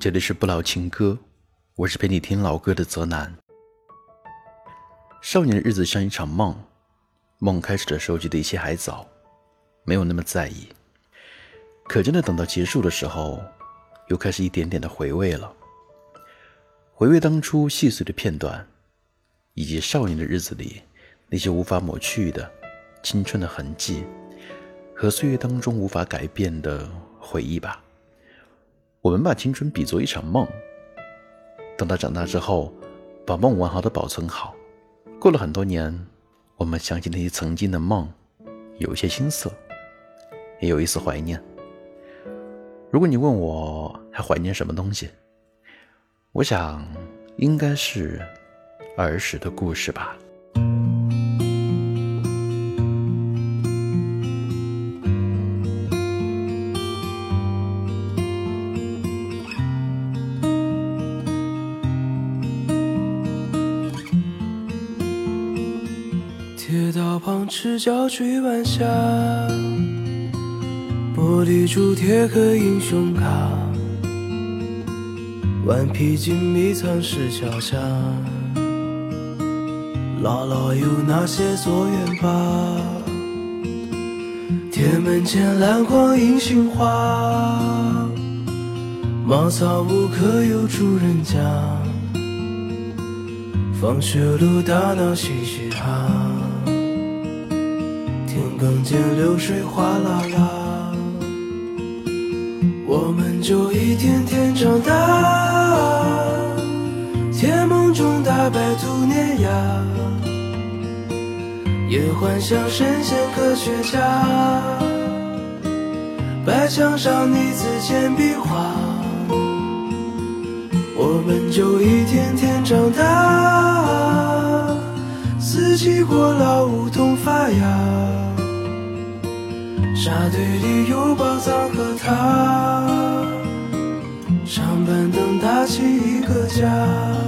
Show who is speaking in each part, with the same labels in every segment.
Speaker 1: 这里是不老情歌，我是陪你听老歌的泽南。少年的日子像一场梦，梦开始的时候觉得一切还早，没有那么在意，可真的等到结束的时候。又开始一点点的回味了，回味当初细碎的片段，以及少年的日子里那些无法抹去的青春的痕迹，和岁月当中无法改变的回忆吧。我们把青春比作一场梦，等到长大之后，把梦完好的保存好。过了很多年，我们想起那些曾经的梦，有一些青涩，也有一丝怀念。如果你问我还怀念什么东西，我想应该是儿时的故事吧。
Speaker 2: 小曲晚霞。玻璃珠贴个英雄卡，顽皮筋迷藏石桥下，姥姥有那些作业吧？铁门前篮筐银杏花，茅草屋可有住人家？放学路打闹嘻嘻更见流水哗啦啦。我们就一天天长大，甜梦中大白兔碾压，也幻想神仙科学家，白墙上泥字简笔画。我们就一天天长大，四季过老梧桐发芽。沙堆里有宝藏和他，上板凳搭起一个家。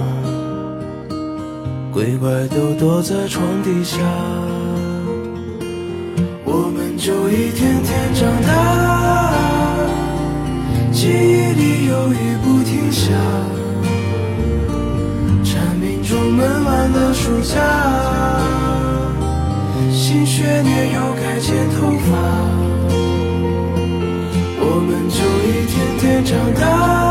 Speaker 2: 鬼怪都躲在床底下，我们就一天天长大，记忆里有雨不停下，蝉鸣中闷完了暑假，新学年又该剪头发，我们就一天天长大，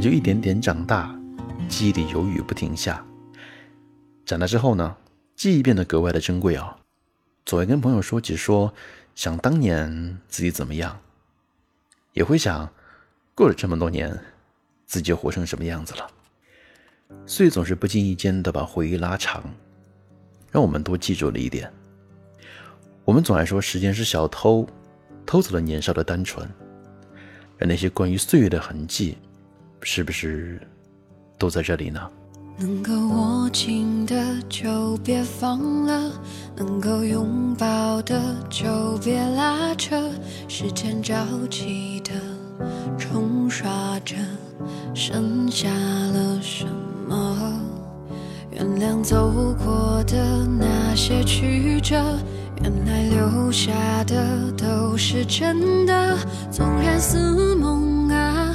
Speaker 1: 就一点点长大，记忆里有雨不停下。长大之后呢，记忆变得格外的珍贵啊。总会跟朋友说起说，想当年自己怎么样，也会想，过了这么多年，自己活成什么样子了。岁月总是不经意间的把回忆拉长，让我们多记住了一点。我们总爱说时间是小偷，偷走了年少的单纯，而那些关于岁月的痕迹，是不是都在这里呢？
Speaker 3: 能够握紧的就别放了，能够拥抱的就别拉扯，时间着急的冲刷着，剩下了什么？原谅走过的那些曲折。原来留下的都是真的，纵然似梦啊，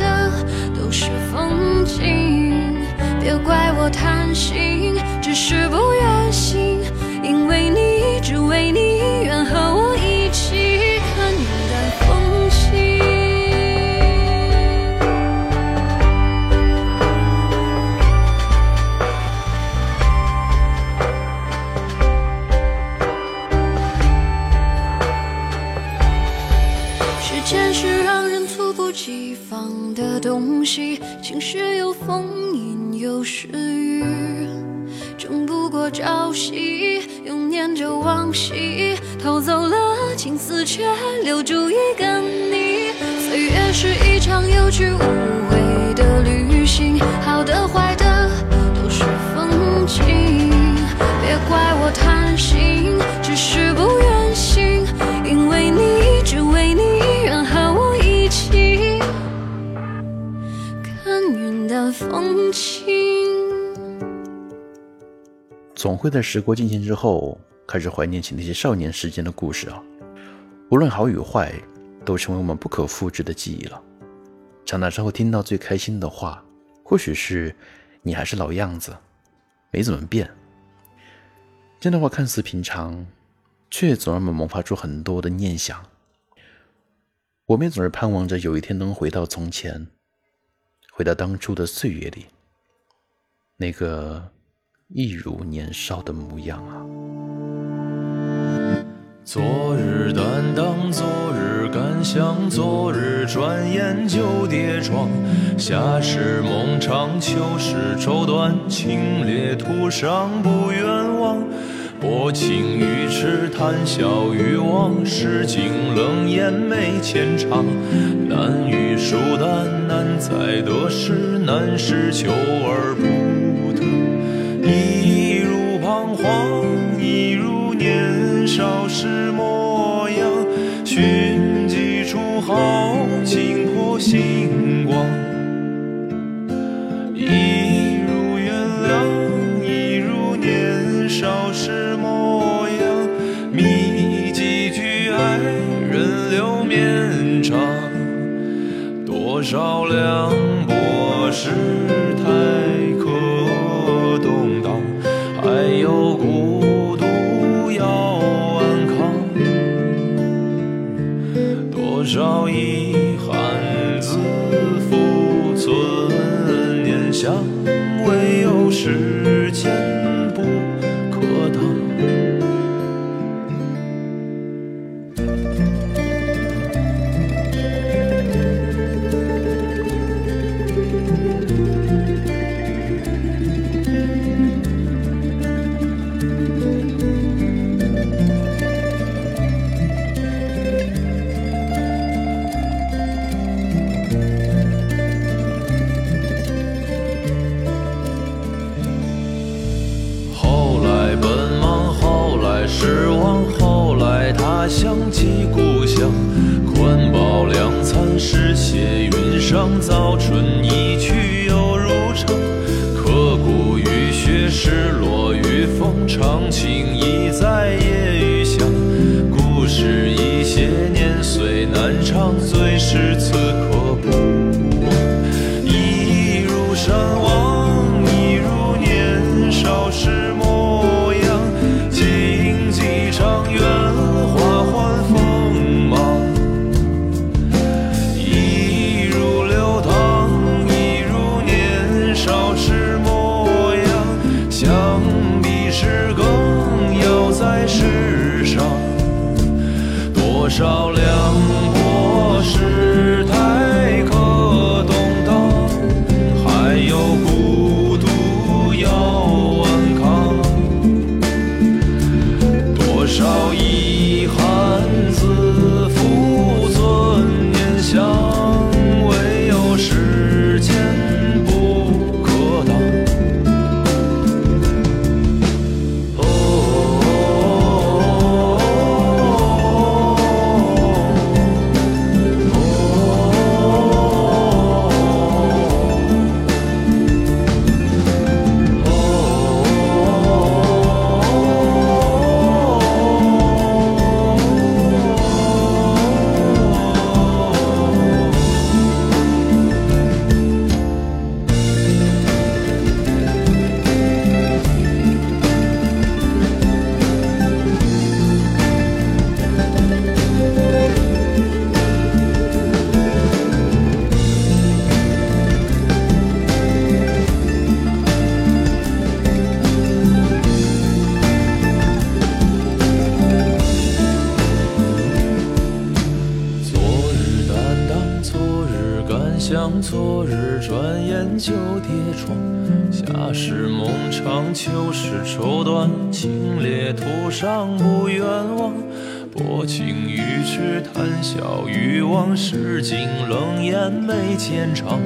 Speaker 3: 怪我贪心，只是不愿醒，因为你，只为你，
Speaker 1: 总会在时过境迁之后，开始怀念起那些少年时间的故事啊。无论好与坏，都成为我们不可复制的记忆了。长大之后听到最开心的话，或许是“你还是老样子，没怎么变”。这样的话看似平常，却总让我们萌发出很多的念想。我们也总是盼望着有一天能回到从前。回到当初的岁月里，那个一如年少的模样啊！
Speaker 4: 昨日担当，昨日敢想，昨日转眼就跌撞。夏时梦长，秋时愁短，清冽途上不远望。薄情于痴，谈笑于往，世经冷眼没浅尝。难遇疏淡，难在得失，难是求而不。一如彷徨，一如年少时模样。寻几处好，景破星光。一如原谅，一如年少时模样；觅几句爱人，留绵长。多少凉薄世多少情世上。多少凉薄世昨日转眼就跌撞。夏时梦长，秋时愁短，清冽途上不远望。薄情于痴，谈笑于往事，尽冷眼眉间长。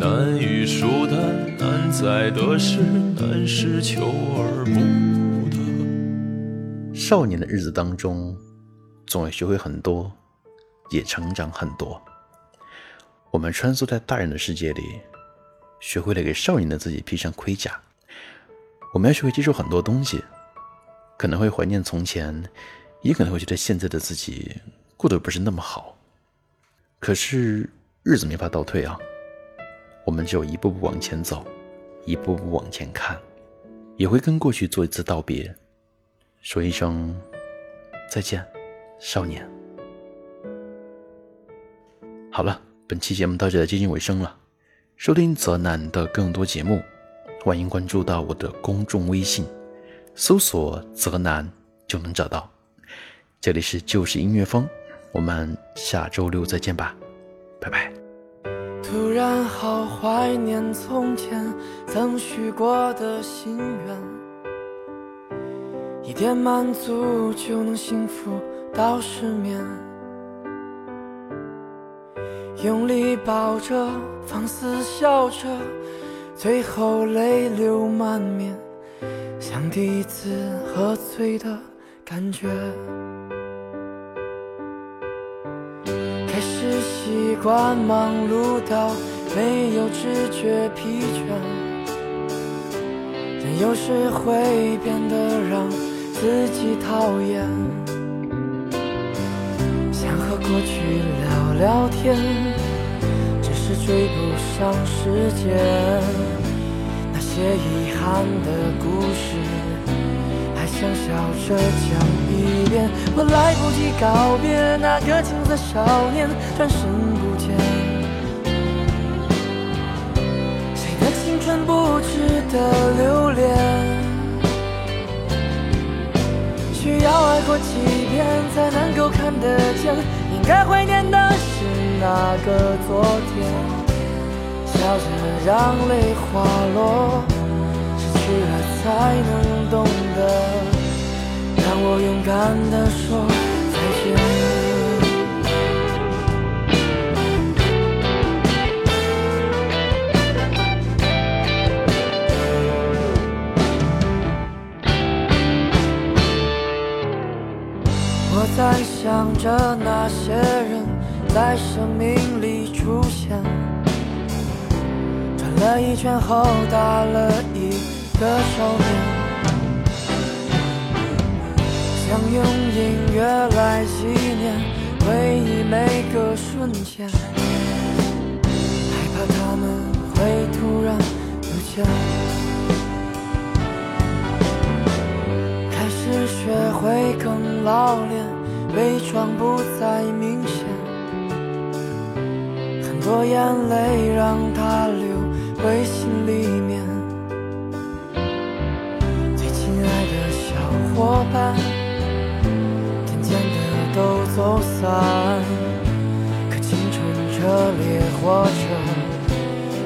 Speaker 4: 难遇疏淡，难在得失，难是求而不得。
Speaker 1: 少年的日子当中，总要学会很多，也成长很多。我们穿梭在大人的世界里，学会了给少年的自己披上盔甲。我们要学会接受很多东西，可能会怀念从前，也可能会觉得现在的自己过得不是那么好。可是日子没法倒退啊，我们只有一步步往前走，一步步往前看，也会跟过去做一次道别，说一声再见，少年。好了，本期节目到这里接近尾声了。收听泽南的更多节目，欢迎关注到我的公众微信，搜索“泽南”就能找到。这里是旧时音乐风，我们下周六再见吧，拜拜。
Speaker 5: 突然好怀念从前曾许过的心愿，一点满足就能幸福到失眠。用力抱着，放肆笑着，最后泪流满面，像第一次喝醉的感觉。开始习惯忙碌到没有知觉疲倦，但有时会变得让自己讨厌。过去聊聊天，只是追不上时间。那些遗憾的故事，还想笑着讲一遍。我来不及告别那个青涩少年，转身不见。谁的青春不值得留恋？需要爱过几遍才能够看得见，该怀念的是那个昨天，笑着让泪滑落，失去了才能懂得，让我勇敢地说想着那些人在生命里出现，转了一圈后打了一个手面。想用音乐来纪念回忆每个瞬间，害怕他们会突然不见。开始学会更老练，伪装不再明显，很多眼泪让它流回心里面。最亲爱的小伙伴。渐渐的都走散，可青春这列火车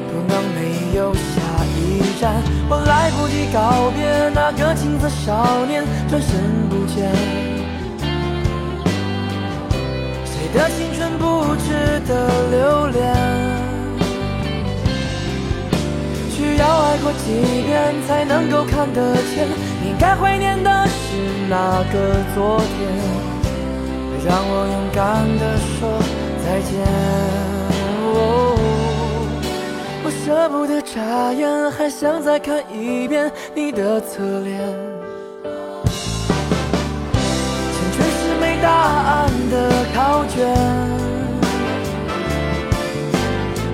Speaker 5: 不能没有下一站。我来不及告别那个青涩少年，转身不见。的青春不值得留恋？需要爱过几遍才能够看得见。应该怀念的是那个昨天。让我勇敢地说再见。我舍不得眨眼，还想再看一遍你的侧脸。答案的考卷，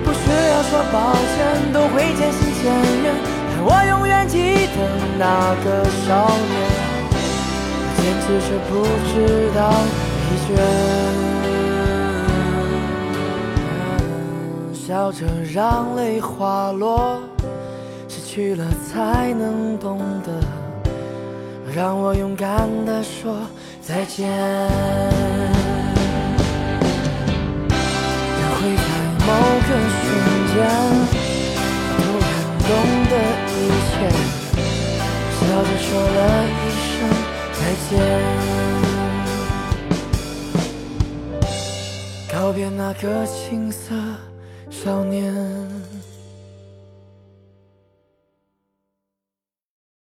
Speaker 5: 不需要说抱歉，都会渐行渐远。但我永远记得那个少年，坚持着不知道。疲倦，笑着让泪滑落，失去了才能懂得，让我勇敢地说再见。也会在某个瞬间，突然懂得一切，笑着说了一声再见。告别那个青涩少年。